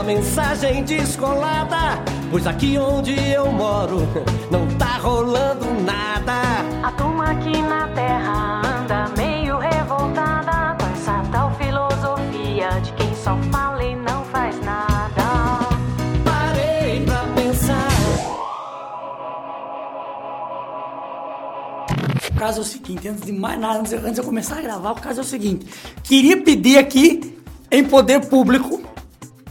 só mensagem descolada. Pois aqui onde eu moro não tá rolando nada. A turma aqui na terra anda meio revoltada com essa tal filosofia de quem só fala e não faz nada. Parei pra pensar. O caso é o seguinte, antes de mais nada, antes, antes de eu começar a gravar, o caso é o seguinte. Queria pedir aqui, em poder público,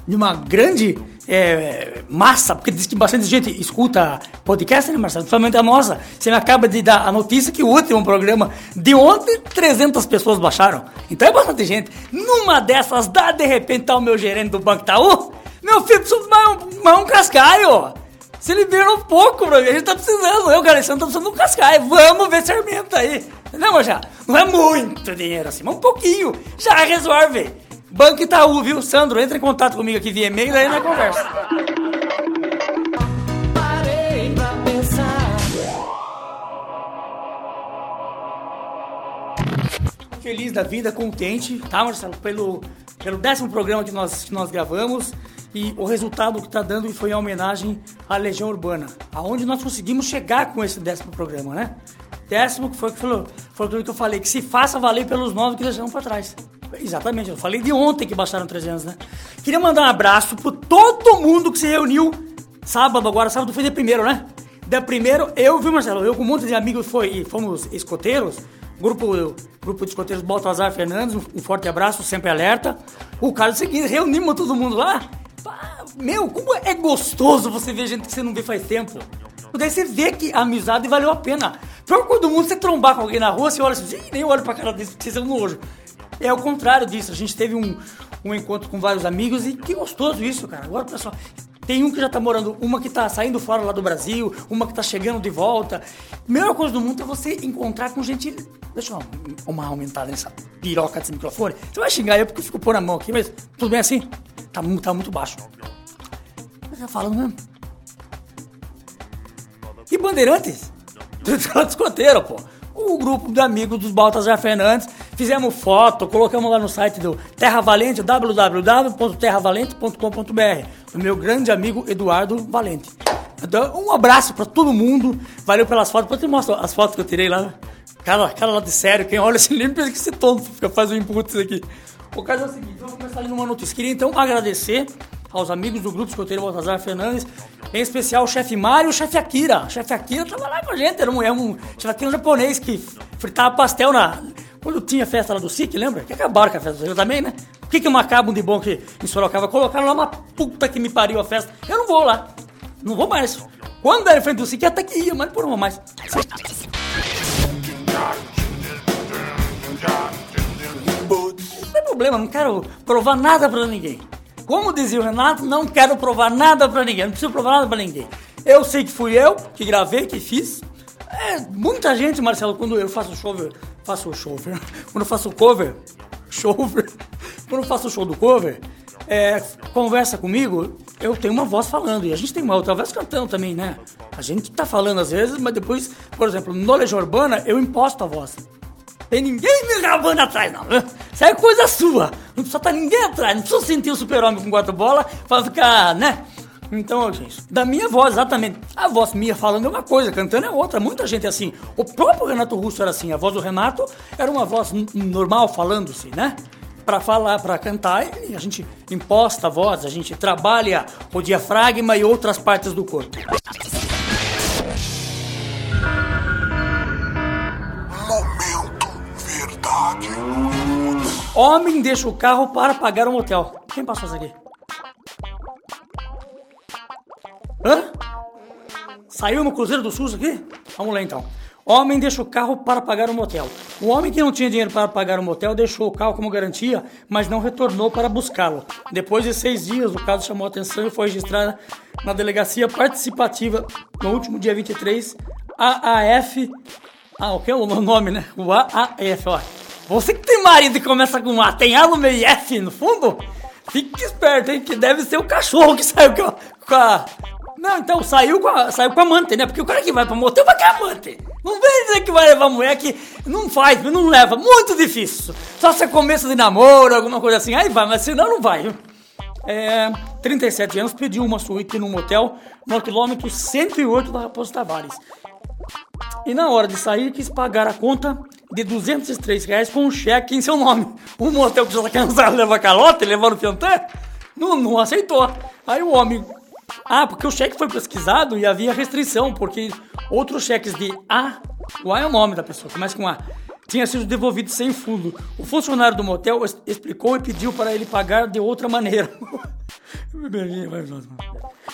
de uma grande é, massa, porque diz que bastante gente escuta podcast, né, Marcelo? Principalmente a nossa. Você me acaba de dar a notícia que o último programa de ontem, 300 pessoas baixaram. Então é bastante gente. Numa dessas, dá de repente tá o meu gerente do Banco Itaú. Meu filho precisa mais um, um cascaio. Se libera um pouco pra mim, a gente tá precisando. Eu, cara, você não tá precisando de um cascaio. Vamos ver se aumenta aí. Entendeu, Marcelo? Não é muito dinheiro assim, mas um pouquinho. Já resolve. Banco Itaú, viu? Sandro, entra em contato comigo aqui via e-mail, daí na conversa. Parei pra pensar. Feliz da vida, contente, tá, Marcelo? Pelo, pelo décimo programa que nós, que nós gravamos e o resultado que tá dando foi a homenagem à Legião Urbana, aonde nós conseguimos chegar com esse décimo programa, né? Décimo que foi, que falou, foi aquilo que eu falei, que se faça valer pelos nove que deixamos para trás. Exatamente, eu falei de ontem que baixaram 300, né? Queria mandar um abraço por todo mundo que se reuniu sábado agora, sábado foi de primeiro, né? Da primeiro, eu, viu, Marcelo? Eu com um monte de amigos foi, fomos escoteiros, grupo, grupo de escoteiros Baltazar Fernandes, um, forte abraço, sempre alerta. O cara, o seguinte, reunimos todo mundo lá. Meu, como é gostoso você ver gente que você não vê faz tempo. Daí você vê que a amizade valeu a pena. Pior coisa do mundo, você trombar com alguém na rua, você olha assim, "Ih, nem olho pra cara desse, porque vocês são nojo. É o contrário disso. A gente teve um, um encontro com vários amigos e que gostoso isso, cara. Agora, pessoal, tem um que já tá morando, uma que tá saindo fora lá do Brasil, uma que tá chegando de volta. A melhor coisa do mundo é você encontrar com gente. Deixa eu uma aumentada nessa piroca desse microfone. Você vai xingar eu porque eu fico pôr a mão aqui, mas tudo bem assim? Tá, tá muito baixo. Mas tá falando mesmo. E Bandeirantes? Do escoteiro, pô. O grupo de amigos dos Baltazar Fernandes. Fizemos foto, colocamos lá no site do Terra Valente, www.terravalente.com.br. Do meu grande amigo Eduardo Valente. Então, um abraço pra todo mundo. Valeu pelas fotos. Depois eu te mostro as fotos que eu tirei lá. Cara, cara lá de sério. Quem olha assim, nem pensa que esse tonto fica faz um input isso aqui. O caso é o seguinte, vamos começar ali numa notícia. Queria então agradecer aos amigos do grupo Escoteiro Baltazar Fernandes, em especial o chefe Mário e o chefe Akira. O chefe Akira tava lá com a gente, era um, é um chefe Akira japonês que fritava pastel na. Quando tinha festa lá do SIC, lembra? Que acabaram com a festa do Rio também, né? O que, que uma acabam de bom que em Sorocaba colocaram lá uma puta que me pariu a festa? Eu não vou lá. Não vou mais. Quando era em frente do SIC, até que ia, mas por uma mais. Não tem problema, não quero provar nada pra ninguém. Como dizia o Renato, não quero provar nada pra ninguém. Não preciso provar nada pra ninguém. Eu sei que fui eu que gravei, que fiz. É, muita gente, Marcelo, quando eu faço cover, faço cover, quando eu faço cover, cover, quando eu faço o show do cover, é, conversa comigo, eu tenho uma voz falando e a gente tem uma outra voz cantando também, né? A gente tá falando às vezes, mas depois, por exemplo, no Legião Urbana, eu imposto a voz. Tem ninguém me gravando atrás, não. Isso é coisa sua. Não precisa estar ninguém atrás. Não precisa sentir o super-homem com quatro bolas pra ficar, né? Então, gente, da minha voz, exatamente. A voz minha falando é uma coisa, cantando é outra. Muita gente é assim. O próprio Renato Russo era assim. A voz do Renato era uma voz normal, falando-se, né? Pra falar, pra cantar, e a gente imposta a voz, a gente trabalha o diafragma e outras partes do corpo. Momento Verdade. Homem deixa o carro para pagar um motel. Quem passou isso aqui? Hã? Saiu no Cruzeiro do SUS aqui? Vamos lá então. Homem deixa o carro para pagar um motel. O homem que não tinha dinheiro para pagar um motel deixou o carro como garantia, mas não retornou para buscá-lo. Depois de seis dias, o caso chamou atenção e foi registrado na delegacia participativa no último dia 23, AAF. Ah, o que é o nome, né? O AAF, ó. Você que tem marido e começa com A, tem A no meio e F no fundo? Fique esperto, hein? Que deve ser o cachorro que saiu. Com a... Não, então saiu com, a, saiu com a amante, né? Porque o cara que vai pra motel vai com a amante. Não vem dizer que vai levar a mulher que não faz, não leva. Muito difícil. Só se é começo de namoro, alguma coisa assim, aí vai, mas senão não vai, é, 37 anos, pediu uma suíte num motel no quilômetro 108 da Raposo Tavares. E na hora de sair, quis pagar a conta de 203 reais com um cheque em seu nome. Um motel que já tá cansado de levar calote, levar no fianté, não, não aceitou. Aí o homem... Ah, porque o cheque foi pesquisado e havia restrição, porque outros cheques de A, o A é o nome da pessoa, começa com A, tinha sido devolvido sem fundo. O funcionário do motel explicou e pediu para ele pagar de outra maneira.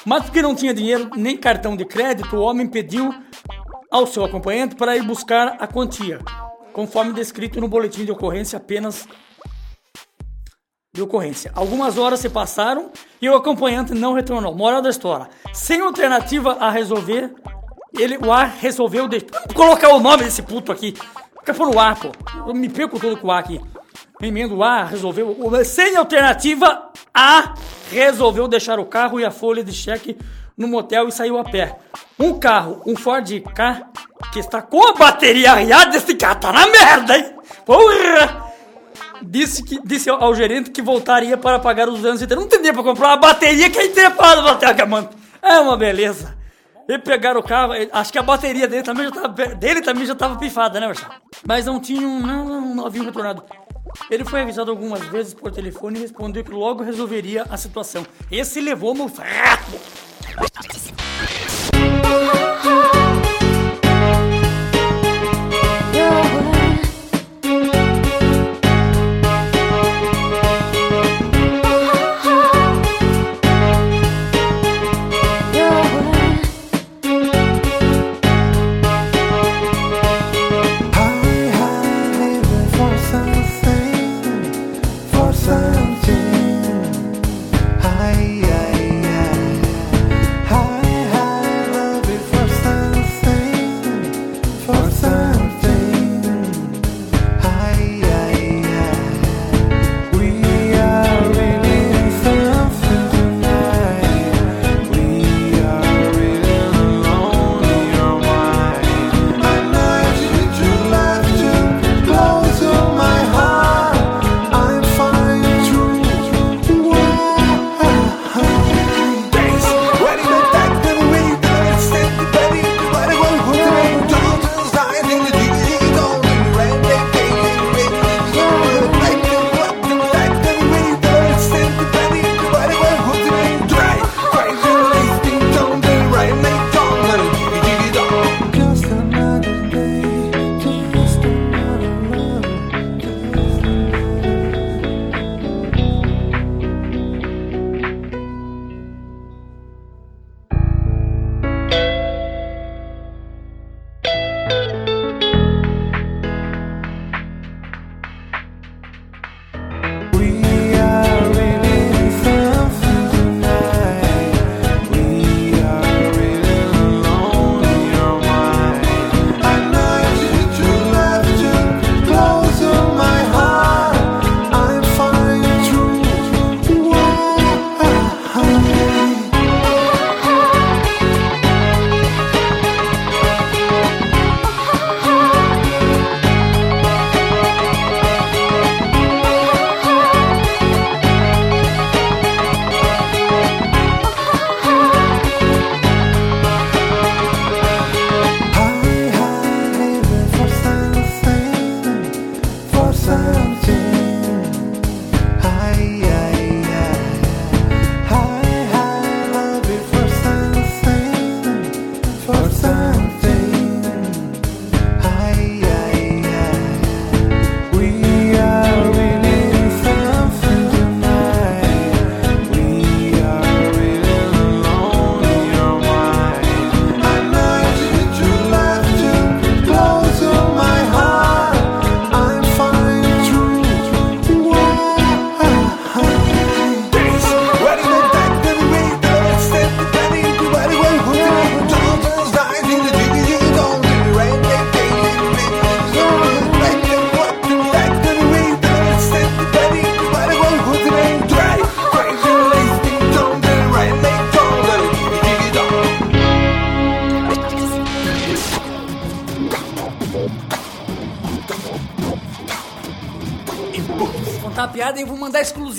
Mas porque não tinha dinheiro nem cartão de crédito, o homem pediu ao seu acompanhante para ir buscar a quantia, conforme descrito no boletim de ocorrência apenas de ocorrência. Algumas horas se passaram e o acompanhante não retornou. Moral da história: sem alternativa a resolver, ele o A resolveu. Vamos colocar o nome desse puto aqui. Fica por o A, pô. Eu me perco todo com o A aqui. Emendo o A, resolveu. Sem alternativa, A resolveu deixar o carro e a folha de cheque no motel e saiu a pé. Um carro, um Ford K, que está com a bateria arriada, esse cara tá na merda, hein? Porra! Disse, que, disse ao, gerente que voltaria para pagar os anos. Não tem dinheiro para comprar uma bateria que é entrepada na Tega, mano. É uma beleza. E pegaram o carro, acho que a bateria dele também já tava, dele também já tava pifada, né, Marcelo? Mas não tinha um, não, um retornado. Ele foi avisado algumas vezes por telefone e respondeu que logo resolveria a situação. Esse levou no fraco.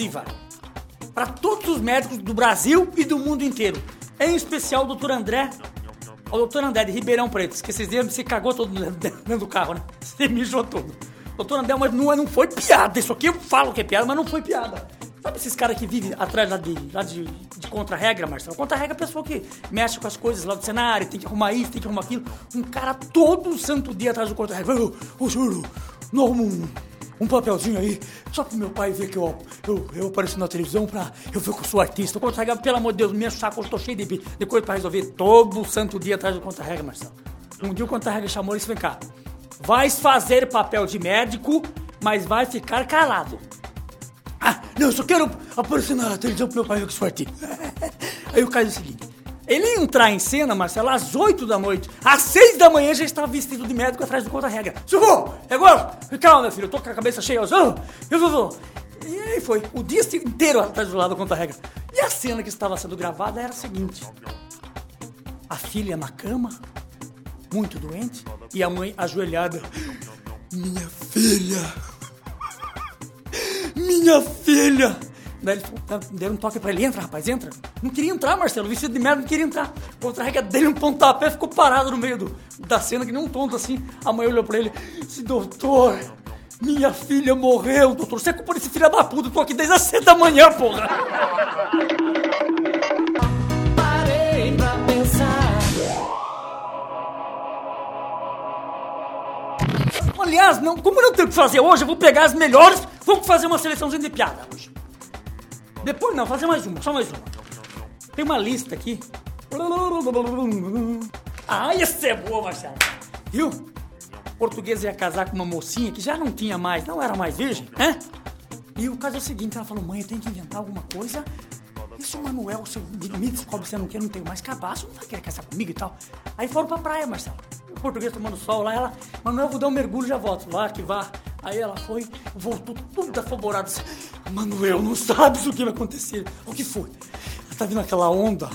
Exclusiva. para todos os médicos do Brasil e do mundo inteiro. Em especial o doutor André, o doutor André de Ribeirão Preto, dias se cagou todo dentro do carro, né? Se mijou todo. Doutor André, mas não, não foi piada. Isso aqui eu falo que é piada, mas não foi piada. Sabe esses caras que vivem atrás lá de, lá de, de contra-regra, Marcelo? Contra-regra é a pessoa que mexe com as coisas lá do cenário, tem que arrumar isso, tem que arrumar aquilo. Um cara todo santo dia atrás do contra-regra. Senhor, não arruma um, papelzinho aí, só pro meu pai ver que eu, eu, eu na televisão pra eu ver que eu sou artista. Contra-regra, pelo amor de Deus, me enche o saco, eu tô cheio de, de coisa pra resolver todo santo dia atrás do contra-regra, Marcelo. Um dia o contra-regra chamou e disse, vem cá, vais fazer papel de médico, mas vai ficar calado. Ah, não, eu só quero aparecer na televisão pro meu pai ver que sou artista. Aí o caso é o seguinte. Ele entrar em cena, Marcelo, às 8 da noite. Às 6 da manhã já estava vestido de médico atrás do contra-regra. É agora! Calma, filho, eu tô com a cabeça cheia. Eu, eu. E aí foi. O dia inteiro atrás do lado do contra-regra. E a cena que estava sendo gravada era a seguinte: a filha na cama, muito doente, e a mãe ajoelhada. Minha filha! Minha filha! Daí eles deram um toque pra ele, entra, rapaz, entra. Não queria entrar, Marcelo, vestido de merda, não queria entrar. Contra-regra dele um pontapé, ficou parado no meio do, da cena, que nem um tonto assim. A mãe olhou pra ele, disse, doutor, minha filha morreu, doutor. Você é culpa desse filho da puta, eu tô aqui desde as 7 da manhã, porra. Parei pra pensar. Aliás, não, como eu não tenho o que fazer hoje, eu vou pegar as melhores, vamos fazer uma seleçãozinha de piada hoje. Depois não, fazer mais uma, só mais uma. Tem uma lista aqui. Ah, essa é boa, Marcelo. Viu? O português ia casar com uma mocinha que já não tinha mais, não era mais virgem, né? E o caso é o seguinte, ela falou, mãe, eu tenho que inventar alguma coisa. E se o Manuel, se me descobre que você não quer, não tenho mais cabaço, não vai querer casar comigo e tal. Aí foram pra praia, Marcelo. O português tomando sol lá, ela, Manuel, vou dar um mergulho e já volto. Vá que vá. Aí ela foi, voltou toda afaborada. Disse, Manuel, não sabes o que vai acontecer. O que foi? Tá vindo aquela onda?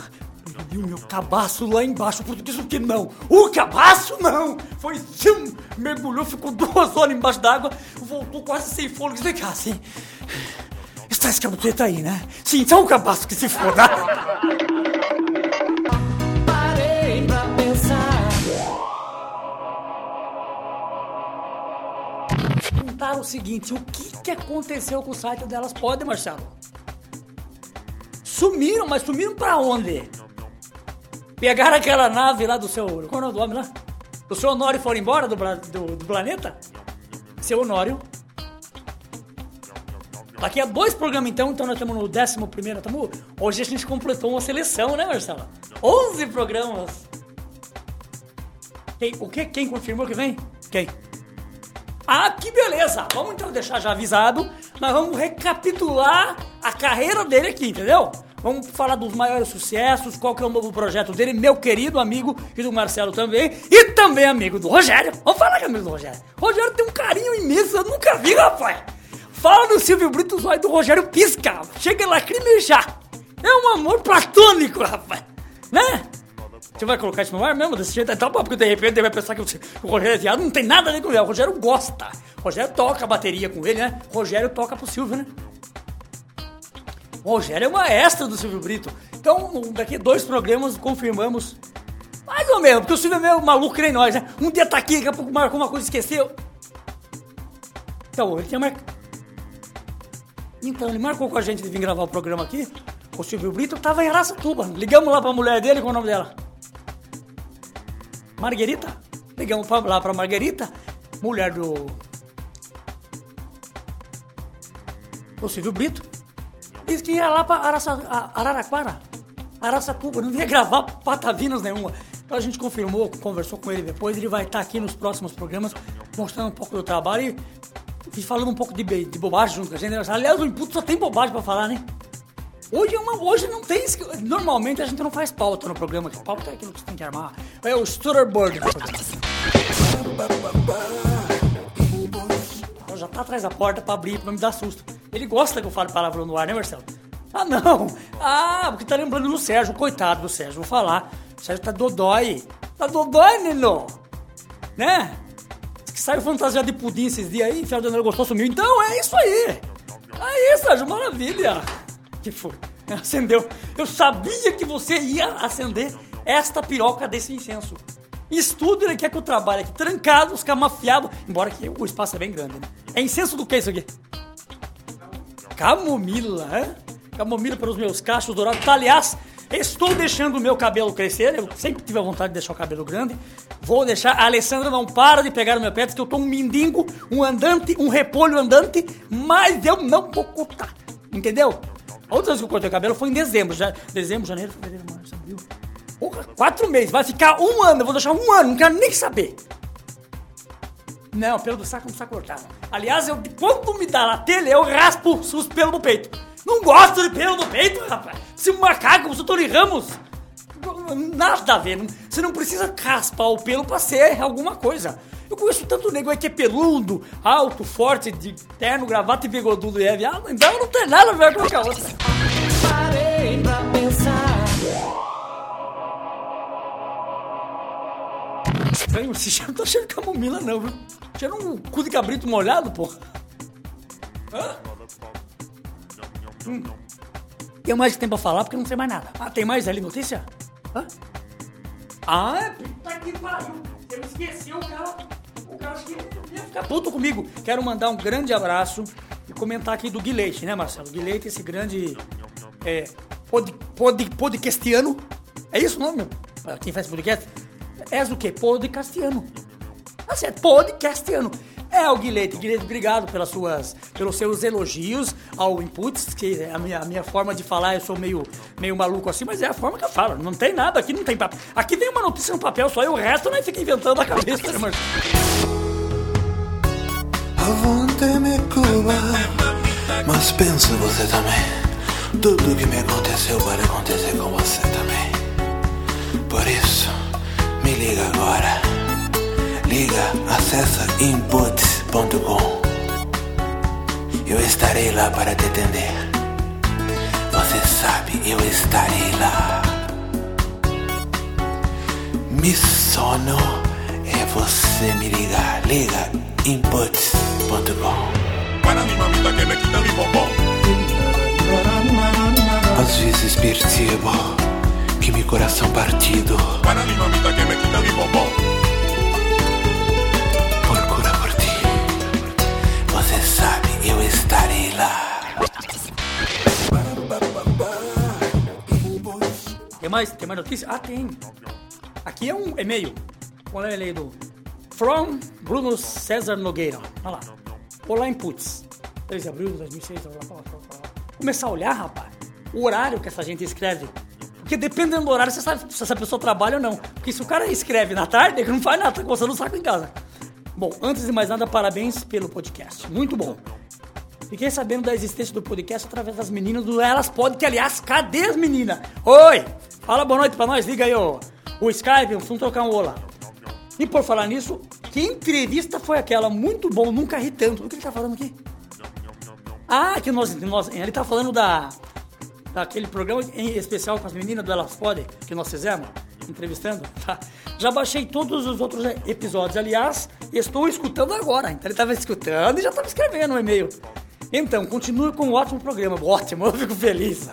Vi o meu cabaço lá embaixo. O português, o que não? O cabaço não! Foi, tchum, mergulhou, ficou duas horas embaixo d'água, voltou quase sem fôlego. Vem cá, assim. Está esse cabuteta aí, né? Sim, só o cabaço que se foda. Parei o seguinte: o que, que aconteceu com o site delas? Pode, Marcelo? Sumiram, mas sumiram pra onde? Pegaram aquela nave lá do seu. Qual é o nome lá? Do seu Honório foram embora do, do, do planeta? Seu Honório. Daqui a dois programas então, então nós estamos no décimo primeiro. Estamos, hoje a gente completou uma seleção, né, Marcelo? 11 programas. Quem, o que? Quem confirmou que vem? Quem? Ah, que beleza! Vamos então deixar já avisado. Nós vamos recapitular a carreira dele aqui, entendeu? Vamos falar dos maiores sucessos, qual que é o novo projeto dele, meu querido amigo e do Marcelo também, e também amigo do Rogério. Vamos falar que é amigo do Rogério. Rogério tem um carinho imenso, eu nunca vi, rapaz. Fala do Silvio Brito, olhos do Rogério pisca, chega a lacrimejar. É um amor platônico, rapaz. Né? Você vai colocar isso no ar mesmo desse jeito? Então, porque de repente ele vai pensar que o Rogério é viado. Não tem nada a ver com ele. O Rogério gosta. O Rogério toca a bateria com ele, né? O Rogério toca pro Silvio, né? O Rogério é o maestro do Silvio Brito. Então, daqui dois programas confirmamos. Mais ou menos, porque o Silvio é meio maluco que nem nós, né? Um dia tá aqui, daqui a pouco marcou uma coisa e esqueceu. Então, ele tinha marcado. Então, ele marcou com a gente de vir gravar o programa aqui. O Silvio Brito tava em Araçatuba. Ligamos lá pra mulher dele, qual é o nome dela? Marguerita. Ligamos pra, lá pra Marguerita, mulher do. do Silvio Brito. Disse que ia lá pra Araça, Araraquara, Araçatuba, não ia gravar patavinas nenhuma. Então a gente confirmou, conversou com ele depois, ele vai estar aqui nos próximos programas mostrando um pouco do trabalho e, falando um pouco de, de bobagem junto com a gente. Aliás, o Input só tem bobagem pra falar, né? Hoje, é uma, hoje não tem. Normalmente a gente não faz pauta no programa, que pauta é aquilo que você tem que armar. É o Stutterboard já tá atrás da porta pra abrir, pra me dar susto. Ele gosta que eu fale palavrão no ar, né, Marcelo? Ah, não! Ah, porque tá lembrando do Sérgio, coitado do Sérgio, vou falar. O Sérgio tá dodói. Tá dodói, Nino! Né? Diz que saiu fantasiado de pudim esses dias aí, enfiado de gostou, sumiu. Então é isso aí! Aí, Sérgio, maravilha! Que foi? Acendeu. Eu sabia que você ia acender esta piroca desse incenso. Estudo, ele quer que eu trabalhe aqui trancado, os camafiados, embora que o espaço é bem grande, né? É incenso do que isso aqui? Camomila, hein? Camomila para os meus cachos dourados. Tá, aliás, estou deixando o meu cabelo crescer. Eu sempre tive a vontade de deixar o cabelo grande. Vou deixar. A Alessandra não para de pegar no meu pé, diz que eu tô um mendigo, um andante, um repolho andante, mas eu não vou cortar. Entendeu? A outra vez que eu cortei o cabelo foi em dezembro. Já, dezembro, janeiro, fevereiro, março, abril. Quatro meses. Vai ficar um ano. Eu vou deixar um ano. Não quero nem saber. Não, pelo do saco não precisa cortar. Aliás, eu, quando me dá na telha, eu raspo os pelos do peito. Não gosto de pelo no peito, rapaz. Se macaco, eu sou Tony Ramos. Nada a ver. Você não precisa raspar o pelo pra ser alguma coisa. Eu conheço tanto nego aí que é peludo, alto, forte, de terno, gravata e bigodudo e é viado. Então não tem nada a ver com a outra. Parei pra pensar. Estranho, esse cheiro não tá cheiro de camomila, não, viu? Cheira um cu de cabrito molhado, porra. Hã? Hum. Tem mais que tem pra falar porque eu não sei mais nada. Ah, tem mais ali notícia? Hã? Ah, puta que pariu. Você me esqueceu, o cara. O cara ia ficar puto comigo. Quero mandar um grande abraço e comentar aqui do Guilherme, né, Marcelo? Guilherme, esse grande. É, pod, pod, podcastiano. É isso o nome, Quem faz podcast? És o quê? Podcastiano. Tá certo, podcastiano. É o Guilherme. Guilherme, obrigado pelas suas, pelos seus elogios ao Inputs, que é a minha, a minha forma de falar, eu sou meio, meio maluco assim, mas é a forma que eu falo. Não tem nada, aqui não tem papel. Aqui tem uma notícia no papel só e o resto nós fica inventando na cabeça, né, Cuba Mas pensa você também. Tudo que me aconteceu pode acontecer com você também. Por isso, me liga agora. Liga, acessa inputs.com Eu estarei lá para te atender. Você sabe, eu estarei lá. Me sono é você me ligar. Liga inputs.com. Para mi mamita que me quita mi bombón. Às vezes percebo que meu coração partido Para mi mamita que me quita mi bombón. procura por ti. Você sabe, eu estarei lá. Tem mais? Tem mais notícia? Ah, tem. Aqui é um e-mail. Qual é o e-mail do... From Bruno César Nogueira. Olha lá. Olá, Inputs. 3 de abril de 2006. Olha lá, lá, lá. Começar a olhar, rapaz, o horário que essa gente escreve. Porque dependendo do horário, você sabe se essa pessoa trabalha ou não. Porque se o cara escreve na tarde, ele não faz nada, tá coçando o saco em casa. Bom, antes de mais nada, parabéns pelo podcast. Muito bom. Fiquei sabendo da existência do podcast através das meninas do Elas Podem, que aliás, cadê as meninas? Oi! Fala boa noite pra nós, liga aí o, o Skype, vamos trocar um olá. E por falar nisso, que entrevista foi aquela? Muito bom, nunca ri tanto. O que ele tá falando aqui? Ah, que nós, nós ele tá falando da daquele programa em especial com as meninas do Elas Podem, que nós fizemos, entrevistando. Tá? Já baixei todos os outros episódios. Aliás, estou escutando agora. Então ele estava escutando e já estava escrevendo um e-mail. Então, continue com um ótimo programa. Ótimo, eu fico feliz.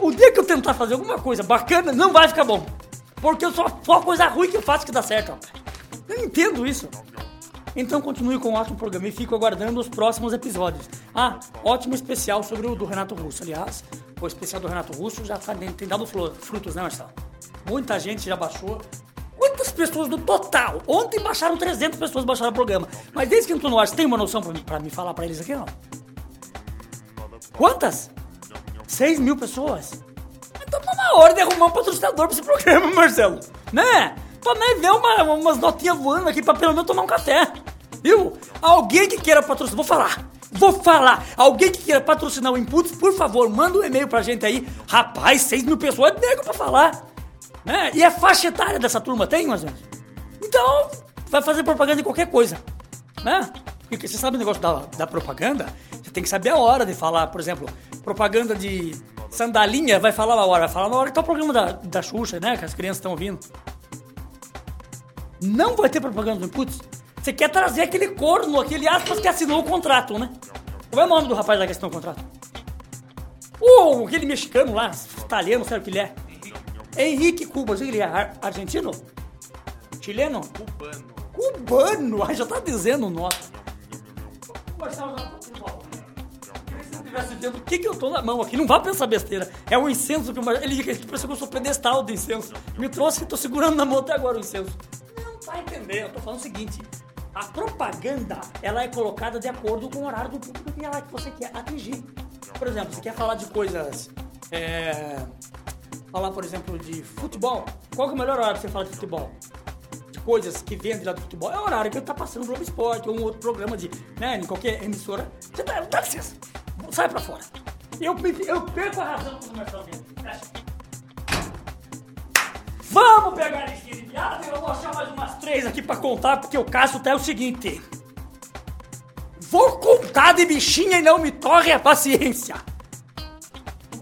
O dia que eu tentar fazer alguma coisa bacana, não vai ficar bom. Porque eu só, só coisa ruim que eu faço que dá certo. rapaz. Eu não entendo isso. Então continue com o ótimo programa e fico aguardando os próximos episódios. Ah, ótimo especial sobre o do Renato Russo. Aliás, o especial do Renato Russo já tá, tem dado frutos, né, Marcelo? Muita gente já baixou. Quantas pessoas do total? Ontem baixaram 300 pessoas baixaram o programa. Mas desde que entrou no ar, você tem uma noção pra me falar pra eles aqui, não? Quantas? 6 mil pessoas? Então tá na hora de arrumar um patrocinador pra esse programa, Marcelo. Né? Pra nem ver uma- umas notinhas voando aqui pra pelo menos tomar um café. Viu? Alguém que queira patrocinar. Vou falar. Vou falar. Alguém que queira patrocinar o Inputs, por favor, manda um e-mail pra gente aí. Rapaz, 6 mil pessoas é nego pra falar. Né? E a faixa etária dessa turma tem, mais ou menos? Então, vai fazer propaganda de qualquer coisa. Né? Porque você sabe o negócio da, da propaganda? Você tem que saber a hora de falar, por exemplo, propaganda de sandalinha, vai falar a hora, vai falar na hora que tá o programa da, da Xuxa, né? Que as crianças estão ouvindo. Não vai ter propaganda do Inputs. Você quer trazer aquele corno, aquele aspas que assinou o contrato, né? Qual é o nome do rapaz lá que assinou o contrato? O aquele mexicano lá, italiano, sabe o que ele é? Henrique Cuba, sabe o que ele é? Ar- argentino? Chileno? Cubano. Cubano? Ai, já tá dizendo o vendo o que, que eu tô na mão aqui, não vá pensar besteira. É o incenso que o. Ele parece que eu sou pedestal do incenso. Me trouxe e tô segurando na mão até agora o incenso. Entendendo, eu tô falando o seguinte. A propaganda, ela é colocada de acordo com o horário do público que, ela, que você quer atingir. Por exemplo, você quer falar de coisas. É, falar, por exemplo, de futebol. Qual é o melhor horário pra você falar de futebol? de coisas que vendem lá do futebol, é o horário que tá passando no Globo Esporte ou um outro programa de, né, em qualquer emissora. Você tá, dá licença, sai pra fora. Eu, eu perco a razão quando começar a ver. Vamos pegar a listinha contar, porque o caso tá é o seguinte. Vou contar de bichinha e não me torre a paciência.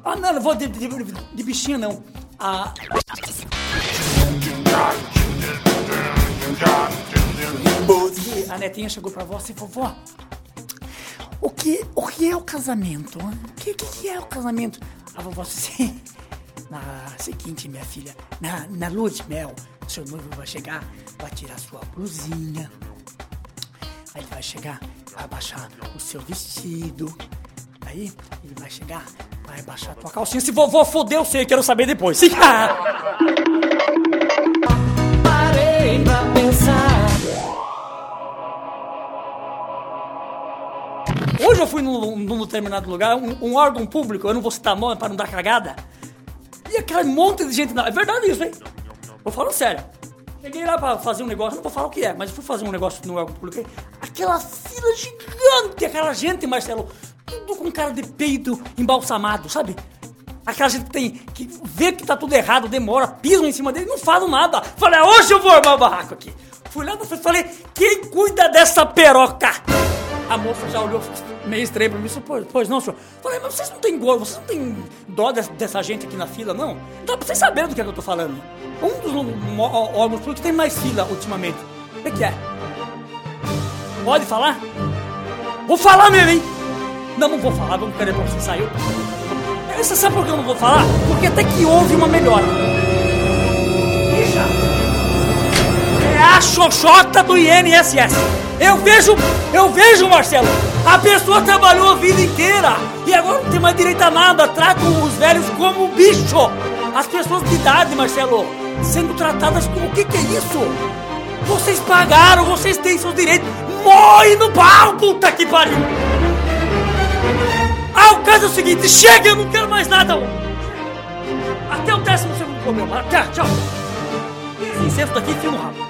Ah, não, não vou de, de, de bichinha, não. Ah, E a netinha chegou pra vó assim, vovó, o que, o que é o casamento? O que, que, é o casamento? A vovó disse na seguinte, minha filha, na, na lua de mel, seu noivo vai chegar, vai tirar sua blusinha, aí ele vai chegar, vai abaixar o seu vestido, aí ele vai chegar, vai abaixar a tua calcinha, se vovó fodeu, eu sei, quero saber depois. Sim. Parei pra pensar. Hoje eu fui num, num determinado lugar, um, um órgão público, eu não vou citar nome para não dar cagada. E aquele monte de gente. É verdade isso, hein? Vou falando sério. Cheguei lá pra fazer um negócio, não vou falar o que é, mas fui fazer um negócio no órgão público. Aquela fila gigante, aquela gente, Marcelo, tudo com cara de peito embalsamado, sabe? Aquela gente que tem. que vê que tá tudo errado, demora, pisam em cima dele, não falam nada. Falei, "Ah, hoje eu vou armar o barraco aqui. Fui lá na frente e falei, quem cuida dessa peroca? A moça já olhou meio estranho pra mim, disse, pois, não, senhor. Falei, mas vocês não têm gosto, vocês não têm dó dessa, dessa gente aqui na fila, não? Dá pra vocês saberem do que, é que eu tô falando. Um dos órgãos públicos tem mais fila ultimamente. O que, que é? Pode falar? Vou falar mesmo, hein? Não, não vou falar, vamos querer pra você saiu. Você sabe por que eu não vou falar? Porque até que houve uma melhora. Xoxota do INSS. Eu vejo, eu vejo, Marcelo. A pessoa trabalhou a vida inteira e agora não tem mais direito a nada. Tratam os velhos como bicho. As pessoas de idade, Marcelo, sendo tratadas como o que, que é isso? Vocês pagaram, vocês têm seus direitos. Morre no pau, puta que pariu! Ah, o caso é o seguinte, chega, eu não quero mais nada. Até o décimo segundo programa. Até, tchau. Incesto daqui, no rabo.